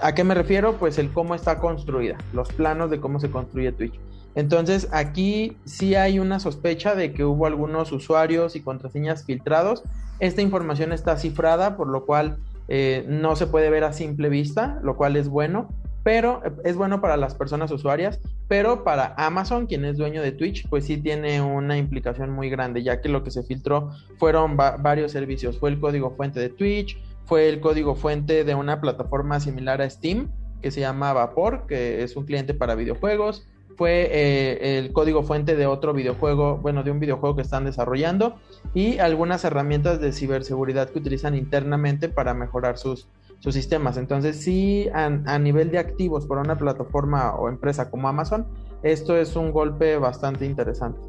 ¿A qué me refiero? Pues el cómo está construida, los planos de cómo se construye Twitch. Entonces aquí sí hay una sospecha de que hubo algunos usuarios y contraseñas filtrados. Esta información está cifrada, por lo cual eh, no se puede ver a simple vista, lo cual es bueno, pero eh, es bueno para las personas usuarias, pero para Amazon, quien es dueño de Twitch, pues sí tiene una implicación muy grande, ya que lo que se filtró fueron varios servicios. Fue el código fuente de Twitch, fue el código fuente de una plataforma similar a Steam, que se llama Vapor, que es un cliente para videojuegos fue eh, el código fuente de otro videojuego, bueno, de un videojuego que están desarrollando y algunas herramientas de ciberseguridad que utilizan internamente para mejorar sus, sus sistemas. Entonces, sí, a, a, nivel de activos para una plataforma o empresa como Amazon, esto es un golpe bastante interesante.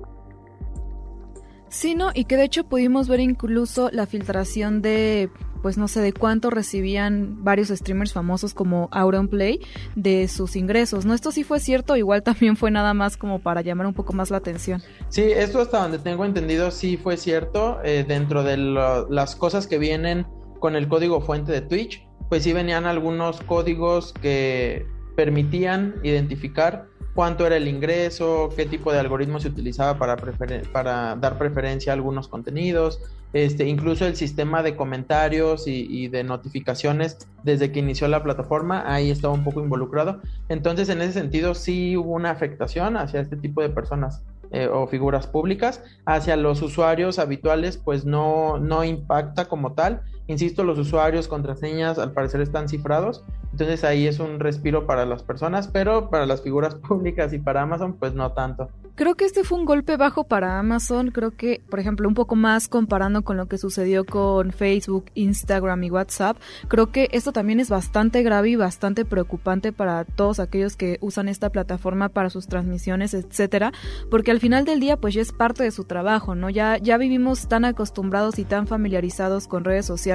Sí, ¿no? Y que de hecho pudimos ver incluso la filtración de pues no sé de cuánto recibían varios streamers famosos como Auronplay de sus ingresos, ¿no? Esto sí fue cierto, igual también fue nada más como para llamar un poco más la atención. Sí, esto hasta donde tengo entendido sí fue cierto, eh, dentro de las cosas que vienen con el código fuente de Twitch, pues sí venían algunos códigos que permitían identificar cuánto era el ingreso, qué tipo de algoritmo se utilizaba para, para dar preferencia a algunos contenidos, este, incluso el sistema de comentarios y, de notificaciones desde que inició la plataforma, ahí estaba un poco involucrado. Entonces, en ese sentido, sí hubo una afectación hacia este tipo de personas eh, o figuras públicas. Hacia los usuarios habituales, pues no, no impacta como tal. Insisto, los usuarios, contraseñas, al parecer están cifrados. Entonces ahí es un respiro para las personas, pero para las figuras públicas y para Amazon, pues no tanto. Creo que este fue un golpe bajo para Amazon. Creo que, por ejemplo, un poco más comparando con lo que sucedió con Facebook, Instagram y WhatsApp. Creo que esto también es bastante grave y bastante preocupante para todos aquellos que usan esta plataforma para sus transmisiones, etcétera, porque al final del día, pues ya es parte de su trabajo, ¿no? Ya, ya vivimos tan acostumbrados y tan familiarizados con redes sociales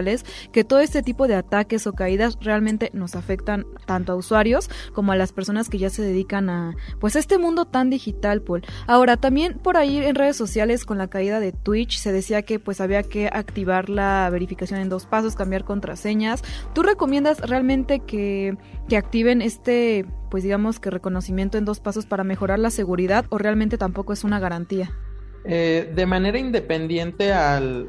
que todo este tipo de ataques o caídas realmente nos afectan tanto a usuarios como a las personas que ya se dedican a, pues, este mundo tan digital, Paul. Ahora, también por ahí en redes sociales con la caída de Twitch se decía que pues había que activar la verificación en dos pasos, cambiar contraseñas. ¿Tú recomiendas realmente que, que activen este, pues digamos que reconocimiento en dos pasos para mejorar la seguridad o realmente tampoco es una garantía? Eh, de manera independiente al,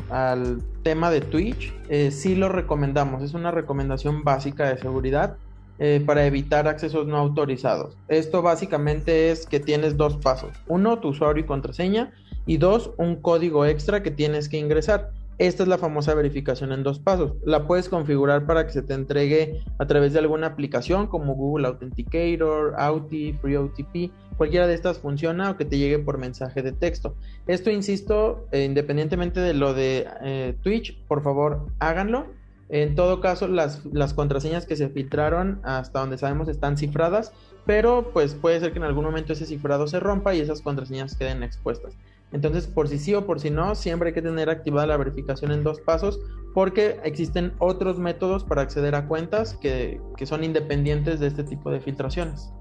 tema de Twitch, eh, sí lo recomendamos. Es una recomendación básica de seguridad eh, para evitar accesos no autorizados. Esto básicamente es que tienes dos pasos. Uno, tu usuario y contraseña. Y dos, un código extra que tienes que ingresar. Esta es la famosa verificación en dos pasos. La puedes configurar para que se te entregue a través de alguna aplicación como Google Authenticator, Auti, FreeOTP. Cualquiera de estas funciona o que te llegue por mensaje de texto. Esto, insisto, eh, independientemente de lo de eh, Twitch, por favor háganlo en todo caso, las, las contraseñas que se filtraron hasta donde sabemos están cifradas, pero pues puede ser que en algún momento ese cifrado se rompa y esas contraseñas queden expuestas. Entonces, por si sí o por si no, siempre hay que tener activada la verificación en dos pasos porque existen otros métodos para acceder a cuentas que, son independientes de este tipo de filtraciones.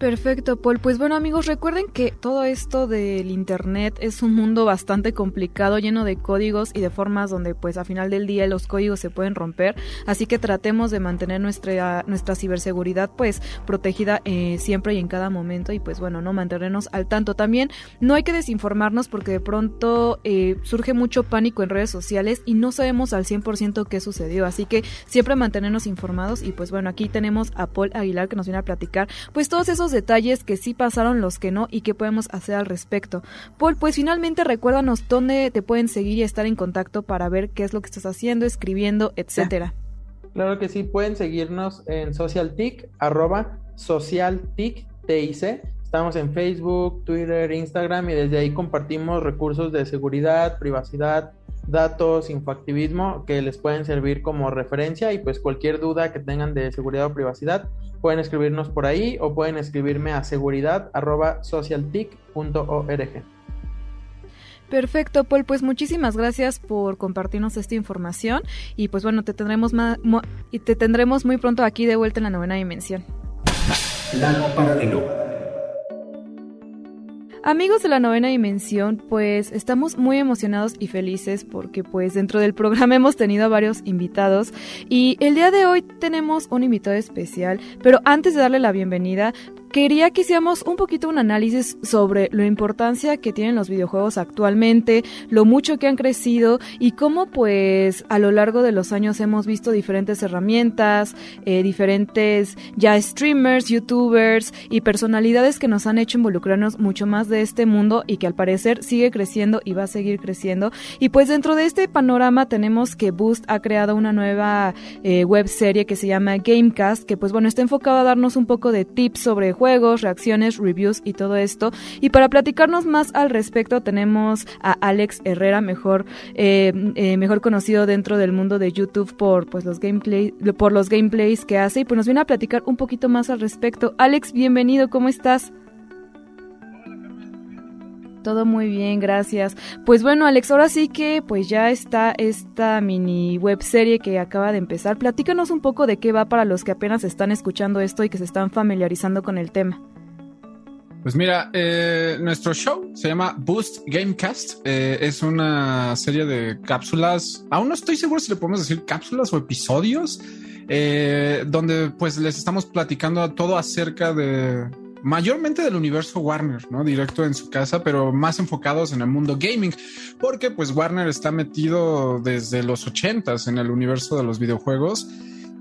Perfecto, Paul. Pues bueno, amigos, recuerden que todo esto del Internet es un mundo bastante complicado, lleno de códigos y de formas donde, pues, a final del día los códigos se pueden romper. Así que tratemos de mantener nuestra, nuestra ciberseguridad, pues, protegida eh, siempre y en cada momento. Y, pues, bueno, no mantenernos al tanto. También no hay que desinformarnos porque de pronto eh, surge mucho pánico en redes sociales y no sabemos al 100% qué sucedió. Así que siempre mantenernos informados. Y, pues, bueno, aquí tenemos a Paul Aguilar que nos viene a platicar, pues, todos esos detalles que sí pasaron, los que no y qué podemos hacer al respecto. Paul, pues finalmente recuérdanos dónde te pueden seguir y estar en contacto para ver qué es lo que estás haciendo, escribiendo, etcétera. Claro que sí, pueden seguirnos en SocialTIC, arroba SocialTIC, Estamos en Facebook, Twitter, Instagram y desde ahí compartimos recursos de seguridad, privacidad, datos, infoactivismo que les pueden servir como referencia y pues cualquier duda que tengan de seguridad o privacidad pueden escribirnos por ahí o pueden escribirme a seguridad@socialtic.org. Perfecto, Paul. Pues muchísimas gracias por compartirnos esta información y pues bueno, te tendremos y te tendremos muy pronto aquí de vuelta en la novena dimensión. Paralelo. Amigos de la novena dimensión, pues estamos muy emocionados y felices porque pues dentro del programa hemos tenido a varios invitados y el día de hoy tenemos un invitado especial, pero antes de darle la bienvenida, quería que hiciéramos un poquito un análisis sobre la importancia que tienen los videojuegos actualmente, lo mucho que han crecido y cómo pues a lo largo de los años hemos visto diferentes herramientas, eh, diferentes ya streamers, youtubers y personalidades que nos han hecho involucrarnos mucho más de este mundo y que al parecer sigue creciendo y va a seguir creciendo. Y pues dentro de este panorama tenemos que Boost ha creado una nueva eh, web serie que se llama Gamecast, que pues bueno está enfocado a darnos un poco de tips sobre juegos, reacciones, reviews y todo esto. Y para platicarnos más al respecto tenemos a Alex Herrera, mejor, eh, eh, mejor conocido dentro del mundo de YouTube por, pues, los gameplay, por los gameplays que hace y pues nos viene a platicar un poquito más al respecto. Alex, bienvenido, ¿cómo estás? Todo muy bien, gracias. Pues bueno, Alex, ahora sí que pues ya está esta mini web serie que acaba de empezar. Platícanos un poco de qué va para los que apenas están escuchando esto y que se están familiarizando con el tema. Pues mira, eh, nuestro show se llama Boost Gamecast. Eh, es una serie de cápsulas. Aún no estoy seguro si le podemos decir cápsulas o episodios, eh, donde pues les estamos platicando todo acerca de mayormente del universo Warner, ¿no? Directo en su casa, pero más enfocados en el mundo gaming, porque pues Warner está metido desde los ochentas en el universo de los videojuegos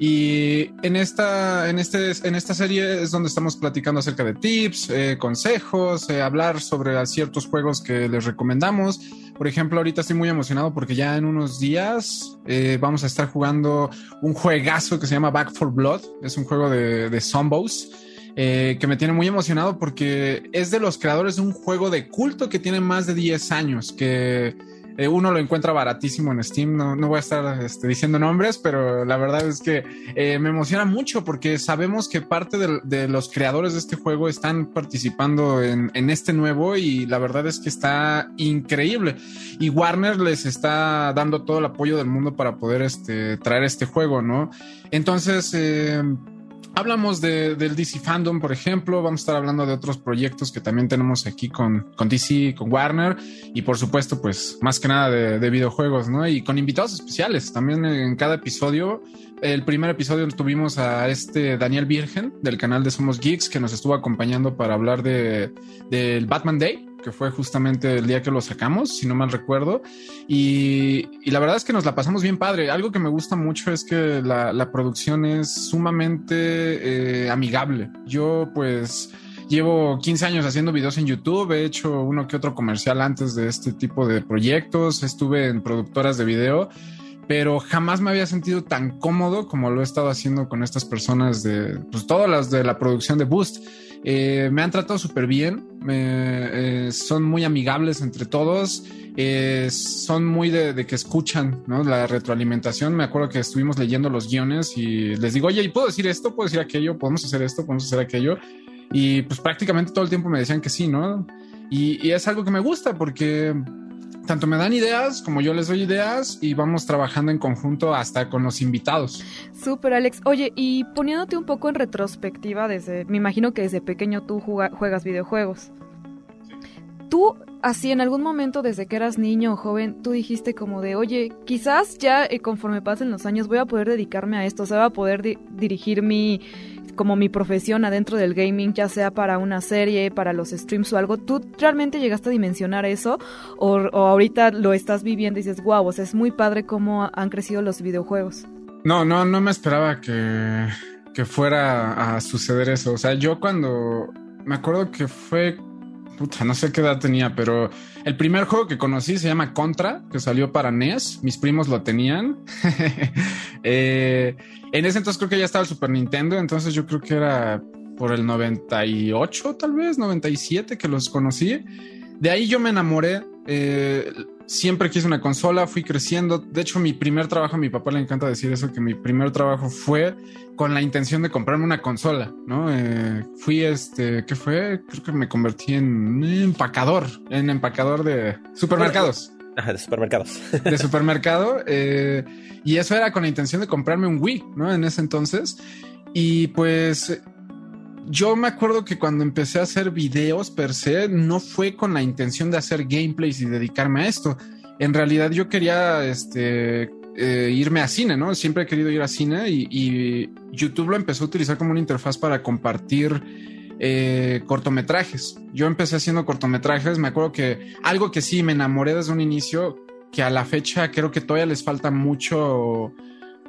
Y en esta, en, este, en esta serie es donde estamos platicando acerca de tips, eh, consejos, eh, hablar sobre ciertos juegos que les recomendamos. Por ejemplo, ahorita estoy muy emocionado porque ya en unos días eh, vamos a estar jugando un juegazo que se llama Back for Blood. Es un juego de, de Zombos. Que me tiene muy emocionado porque es de los creadores de un juego de culto que tiene más de 10 años, que eh, uno lo encuentra baratísimo en Steam, no, no voy a estar este, diciendo nombres, pero la verdad es que eh, me emociona mucho porque sabemos que parte de, de, los creadores de este juego están participando en, en, este nuevo y la verdad es que está increíble. Y Warner les está dando todo el apoyo del mundo para poder este, traer este juego, ¿no? Entonces... Eh, Hablamos de, del DC Fandom, por ejemplo. Vamos a estar hablando de otros proyectos que también tenemos aquí con, con DC, con Warner. Y por supuesto, pues más que nada de, de, videojuegos, ¿no? Y con invitados especiales. También en cada episodio. El primer episodio tuvimos a este Daniel Virgen del canal de Somos Geeks que nos estuvo acompañando para hablar de, del Batman Day que fue justamente el día que lo sacamos, si no mal recuerdo. Y, la verdad es que nos la pasamos bien padre. Algo que me gusta mucho es que la, la producción es sumamente eh, amigable. Yo pues llevo 15 años haciendo videos en YouTube, he hecho uno que otro comercial antes de este tipo de proyectos, estuve en productoras de video pero jamás me había sentido tan cómodo como lo he estado haciendo con estas personas de, pues todas las de la producción de Boost. Eh, me han tratado súper bien, eh, son muy amigables entre todos, eh, son muy de, de, que escuchan ¿no? la retroalimentación. Me acuerdo que estuvimos leyendo los guiones y les digo, oye, ¿y puedo decir esto? ¿Puedo decir aquello? ¿Podemos hacer esto? ¿Podemos hacer aquello? Y pues prácticamente todo el tiempo me decían que sí, ¿no? Y, y es algo que me gusta porque tanto me dan ideas como yo les doy ideas y vamos trabajando en conjunto hasta con los invitados. Súper, Alex. Oye, y poniéndote un poco en retrospectiva, desde, me imagino que desde pequeño tú juegas videojuegos. Tú, así en algún momento desde que eras niño o joven, tú dijiste como de, oye, quizás ya eh, conforme pasen los años voy a poder dedicarme a esto, o sea, voy a poder di dirigir mi, como mi profesión adentro del gaming, ya sea para una serie, para los streams o algo, ¿tú realmente llegaste a dimensionar eso? ¿O, ahorita lo estás viviendo y dices, wow, o es muy padre cómo han crecido los videojuegos? No, no, no me esperaba que, que fuera a suceder eso. O sea, yo cuando me acuerdo que fue puta, no sé qué edad tenía, pero el primer juego que conocí se llama Contra, que salió para NES. Mis primos lo tenían. eh, en ese entonces creo que ya estaba el Super Nintendo, entonces yo creo que era por el 98, tal vez, 97 que los conocí. De ahí yo me enamoré. Eh, siempre quise una consola, fui creciendo. De hecho, mi primer trabajo, a mi papá le encanta decir eso, que mi primer trabajo fue con la intención de comprarme una consola, ¿no? Eh, fui este, ¿qué fue? Creo que me convertí en empacador, en empacador de supermercados. Ajá, de supermercados. De supermercado. Eh, y eso era con la intención de comprarme un Wii, ¿no? En ese entonces. Y pues yo me acuerdo que cuando empecé a hacer videos per se, no fue con la intención de hacer gameplays y dedicarme a esto. En realidad yo quería este, eh, irme a cine, ¿no? Siempre he querido ir a cine y, YouTube lo empezó a utilizar como una interfaz para compartir eh, cortometrajes. Yo empecé haciendo cortometrajes, me acuerdo que algo que sí me enamoré desde un inicio, que a la fecha creo que todavía les falta mucho,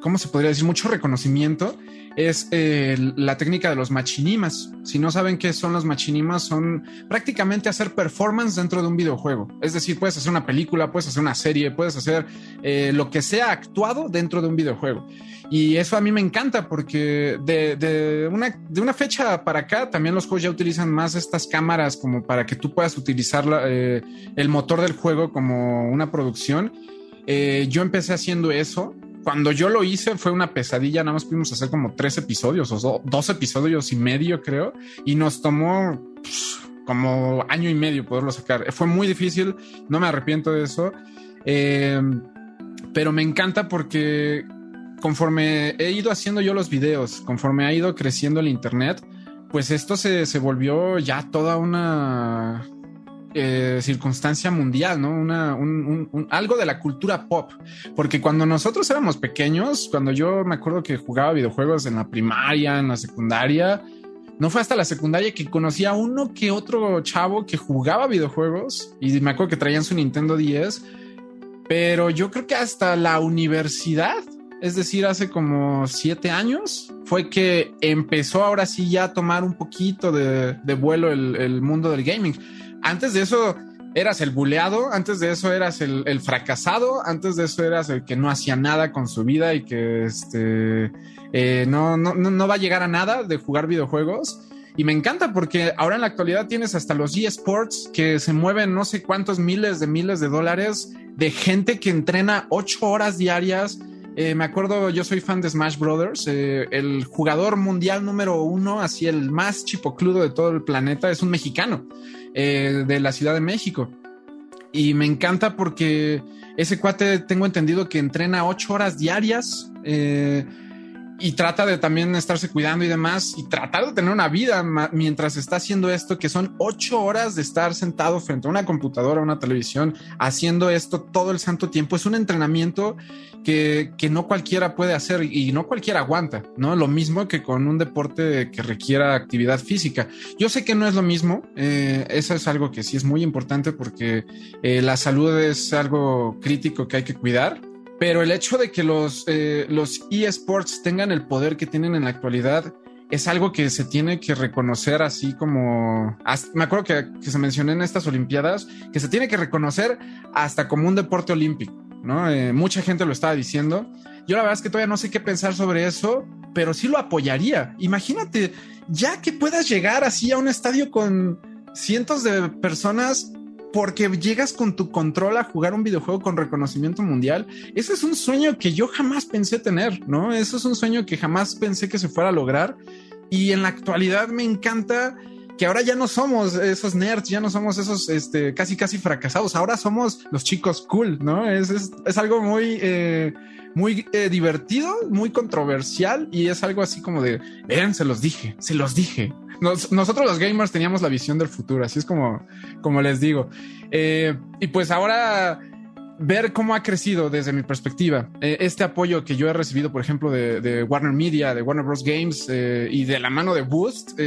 ¿cómo se podría decir? Mucho reconocimiento es eh, la técnica de los machinimas. Si no saben qué son los machinimas, son prácticamente hacer performance dentro de un videojuego. Es decir, puedes hacer una película, puedes hacer una serie, puedes hacer eh, lo que sea actuado dentro de un videojuego. Y eso a mí me encanta porque de, una, de una fecha para acá también los juegos ya utilizan más estas cámaras como para que tú puedas utilizar eh, el motor del juego como una producción. Yo empecé haciendo eso cuando yo lo hice fue una pesadilla, nada más pudimos hacer como tres episodios o dos episodios y medio, creo, y nos tomó pues, como año y medio poderlo sacar. Fue muy difícil, no me arrepiento de eso, eh, pero me encanta porque conforme he ido haciendo yo los videos, conforme ha ido creciendo el Internet, pues esto se, se volvió ya toda una eh, circunstancia mundial, ¿no? Algo de la cultura pop. Porque cuando nosotros éramos pequeños, cuando yo me acuerdo que jugaba videojuegos en la primaria, en la secundaria, no fue hasta la secundaria que conocí a uno que otro chavo que jugaba videojuegos y me acuerdo que traían su Nintendo 10, pero yo creo que hasta la universidad es decir, hace como siete años, fue que empezó ahora sí ya a tomar un poquito de, vuelo el, mundo del gaming. Antes de eso eras el buleado, antes de eso eras el, fracasado, antes de eso eras el que no hacía nada con su vida y que este, eh, no, no, no va a llegar a nada de jugar videojuegos. Y me encanta porque ahora en la actualidad tienes hasta los eSports que se mueven no sé cuántos miles de miles de dólares de gente que entrena ocho horas diarias. Eh, me acuerdo, yo soy fan de Smash Brothers. Eh, el jugador mundial número uno, así el más chipocludo de todo el planeta, es un mexicano eh, de la Ciudad de México. Y me encanta porque ese cuate tengo entendido que entrena ocho horas diarias y trata de también estarse cuidando y demás y tratar de tener una vida mientras está haciendo esto, que son ocho horas de estar sentado frente a una computadora, una televisión, haciendo esto todo el santo tiempo. Es un entrenamiento que, que no cualquiera puede hacer y no cualquiera aguanta, ¿no? Lo mismo que con un deporte que requiera actividad física. Yo sé que no es lo mismo, eh, eso es algo que sí es muy importante porque eh, la salud es algo crítico que hay que cuidar pero el hecho de que los, eh, los eSports tengan el poder que tienen en la actualidad es algo que se tiene que reconocer así como, me acuerdo que, se mencionó en estas Olimpiadas, que se tiene que reconocer hasta como un deporte olímpico, ¿no? Eh, mucha gente lo estaba diciendo. Yo la verdad es que todavía no sé qué pensar sobre eso, pero sí lo apoyaría. Imagínate, ya que puedas llegar así a un estadio con cientos de personas porque llegas con tu control a jugar un videojuego con reconocimiento mundial. Ese es un sueño que yo jamás pensé tener, ¿no? Eso es un sueño que jamás pensé que se fuera a lograr. Y en la actualidad me encanta que ahora ya no somos esos nerds, ya no somos esos este, casi casi fracasados, ahora somos los chicos cool, ¿no? Es, es, algo muy, eh, muy eh, divertido, muy controversial y es algo así como de, vean, se los dije, se los dije, nosotros los gamers teníamos la visión del futuro, así es como, como les digo. Eh, y pues ahora ver cómo ha crecido desde mi perspectiva eh, este apoyo que yo he recibido, por ejemplo, de, Warner Media, de Warner Bros. Games eh, y de la mano de Boost,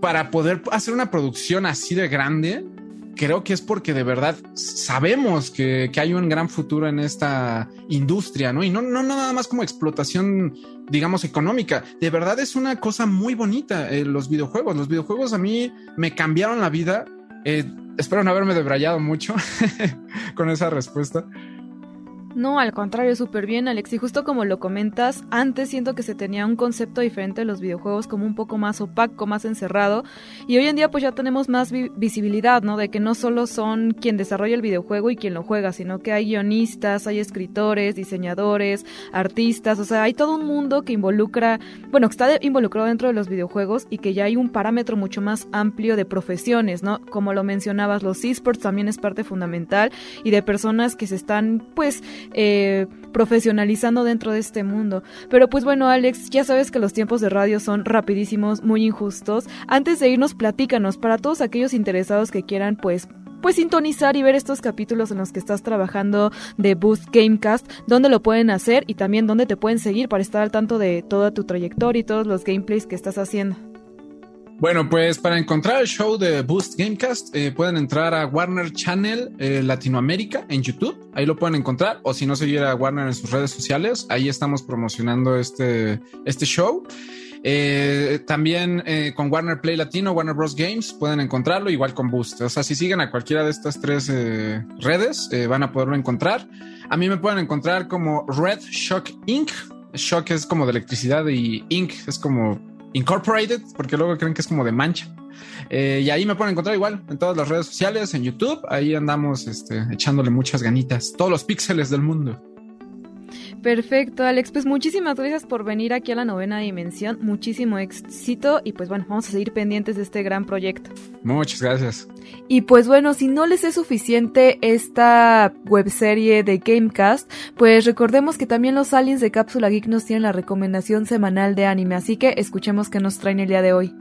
para poder hacer una producción así de grande, creo que es porque de verdad sabemos que, hay un gran futuro en esta industria, ¿no? Y no, no, nada más como explotación, digamos, económica. De verdad es una cosa muy bonita eh, los videojuegos. Los videojuegos a mí me cambiaron la vida. Eh, espero no haberme debrayado mucho con esa respuesta. No, al contrario, súper bien, Alex. Y justo como lo comentas, antes siento que se tenía un concepto diferente de los videojuegos, como un poco más opaco, más encerrado. Y hoy en día, pues ya tenemos más visibilidad, ¿no? De que no solo son quien desarrolla el videojuego y quien lo juega, sino que hay guionistas, hay escritores, diseñadores, artistas. O sea, hay todo un mundo que involucra, bueno, que está involucrado dentro de los videojuegos y que ya hay un parámetro mucho más amplio de profesiones, ¿no? Como lo mencionabas, los esports también es parte fundamental y de personas que se están, pues, eh, profesionalizando dentro de este mundo. Pero pues bueno, Alex, ya sabes que los tiempos de radio son rapidísimos, muy injustos. Antes de irnos, platícanos para todos aquellos interesados que quieran pues pues sintonizar y ver estos capítulos en los que estás trabajando de Boost Gamecast, dónde lo pueden hacer y también dónde te pueden seguir para estar al tanto de toda tu trayectoria y todos los gameplays que estás haciendo. Bueno, pues para encontrar el show de Boost Gamecast eh, pueden entrar a Warner Channel eh, Latinoamérica en YouTube, ahí lo pueden encontrar, o si no seguir a Warner en sus redes sociales, ahí estamos promocionando este, este show. Eh, también con Warner Play Latino, Warner Bros. Games, pueden encontrarlo, igual con Boost. O sea, si siguen a cualquiera de estas tres redes, van a poderlo encontrar. A mí me pueden encontrar como Red Shock Inc. Shock es como de electricidad y Inc. es como Incorporated, porque luego creen que es como de mancha. Eh, y ahí me pueden encontrar igual en todas las redes sociales, en YouTube. Ahí andamos este, echándole muchas ganitas, todos los píxeles del mundo. Perfecto, Alex. Pues muchísimas gracias por venir aquí a la novena dimensión. Muchísimo éxito y pues bueno, vamos a seguir pendientes de este gran proyecto. Muchas gracias. Y pues bueno, si no les es suficiente esta webserie de Gamecast, pues recordemos que también los aliens de Cápsula Geek nos tienen la recomendación semanal de anime, así que escuchemos qué nos traen el día de hoy.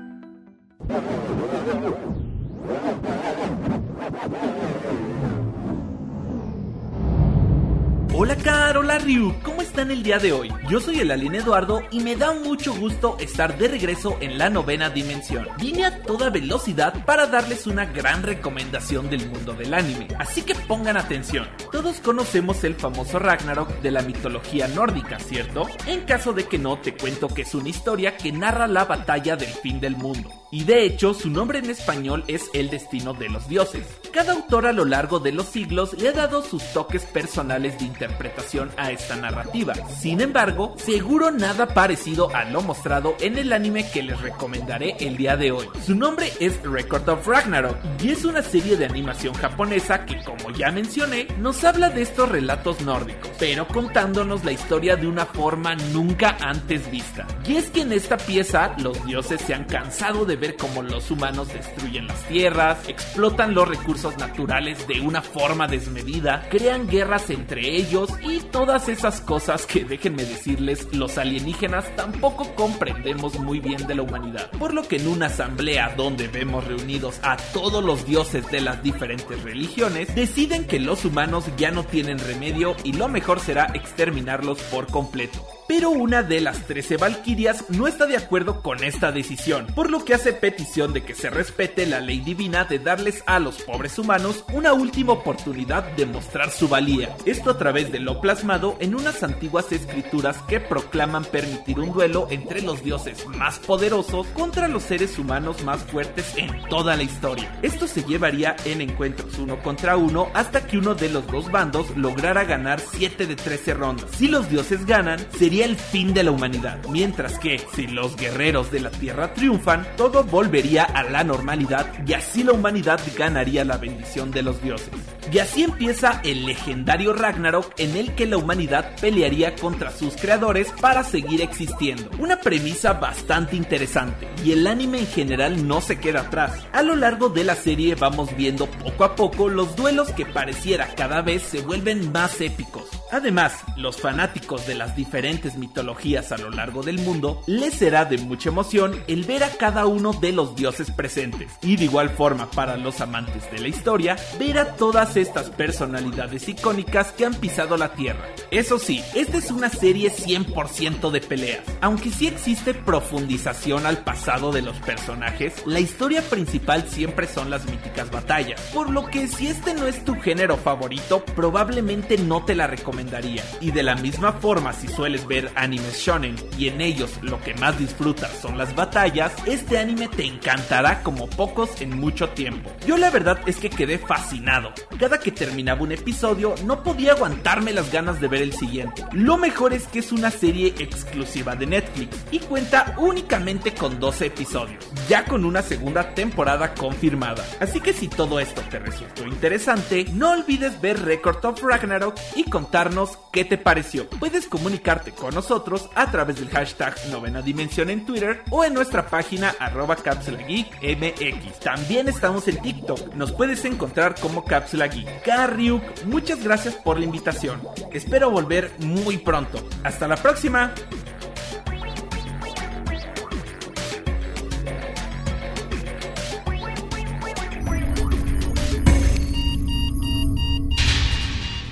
Hola Car, hola Ryu, ¿cómo están el día de hoy? Yo soy el Alien Eduardo y me da mucho gusto estar de regreso en la novena dimensión. Vine a toda velocidad para darles una gran recomendación del mundo del anime, así que pongan atención. Todos conocemos el famoso Ragnarok de la mitología nórdica, ¿cierto? En caso de que no, te cuento que es una historia que narra la batalla del fin del mundo. Y de hecho, su nombre en español es El destino de los dioses. Cada autor a lo largo de los siglos le ha dado sus toques personales de interpretación a esta narrativa. Sin embargo, seguro nada parecido a lo mostrado en el anime que les recomendaré el día de hoy. Su nombre es Record of Ragnarok y es una serie de animación japonesa que, como ya mencioné, nos habla de estos relatos nórdicos, pero contándonos la historia de una forma nunca antes vista. Y es que en esta pieza los dioses se han cansado de ver cómo los humanos destruyen las tierras, explotan los recursos naturales de una forma desmedida, crean guerras entre ellos y todas esas cosas que déjenme decirles los alienígenas tampoco comprendemos muy bien de la humanidad. Por lo que en una asamblea donde vemos reunidos a todos los dioses de las diferentes religiones, deciden que los humanos ya no tienen remedio y lo mejor será exterminarlos por completo. Pero una de las 13 valquirias no está de acuerdo con esta decisión, por lo que hace petición de que se respete la ley divina de darles a los pobres humanos una última oportunidad de mostrar su valía. Esto a través de lo plasmado en unas antiguas escrituras que proclaman permitir un duelo entre los dioses más poderosos contra los seres humanos más fuertes en toda la historia. Esto se llevaría en encuentros uno contra uno hasta que uno de los dos bandos lograra ganar 7 de 13 rondas. Si los dioses ganan, sería el fin de la humanidad, mientras que si los guerreros de la Tierra triunfan, todo volvería a la normalidad y así la humanidad ganaría la bendición de los dioses. Y así empieza el legendario Ragnarok en el que la humanidad pelearía contra sus creadores para seguir existiendo. Una premisa bastante interesante y el anime en general no se queda atrás. A lo largo de la serie vamos viendo poco a poco los duelos que pareciera cada vez se vuelven más épicos. Además, los fanáticos de las diferentes mitologías a lo largo del mundo les será de mucha emoción el ver a cada uno de los dioses presentes. Y de igual forma para los amantes de la historia, ver a todas estas personalidades icónicas que han pisado la Tierra. Eso sí, esta es una serie 100% de peleas. Aunque sí existe profundización al pasado de los personajes, la historia principal siempre son las míticas batallas. Por lo que si este no es tu género favorito, probablemente no te la recomendaría. Y de la misma forma, si sueles ver animes shonen y en ellos lo que más disfrutas son las batallas, este anime te encantará como pocos en mucho tiempo. Yo la verdad es que quedé fascinado. Cada que terminaba un episodio no podía aguantarme las ganas de ver el siguiente. Lo mejor es que es una serie exclusiva de Netflix y cuenta únicamente con 12 episodios, ya con una segunda temporada confirmada. Así que si todo esto te resultó interesante, no olvides ver Record of Ragnarok y contarnos qué te pareció. Puedes comunicarte con nosotros a través del hashtag Novena Dimensión en Twitter o en nuestra página arroba Geek MX. También estamos en TikTok. Nos puedes encontrar como Cápsula Geek. Carryuk, muchas gracias por la invitación. Espero volver muy pronto. Hasta la próxima.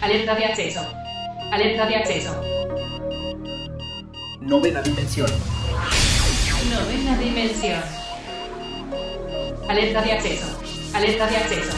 Alerta de acceso. Alerta de acceso. Novena dimensión. Novena dimensión. Alerta de acceso. Alerta de acceso.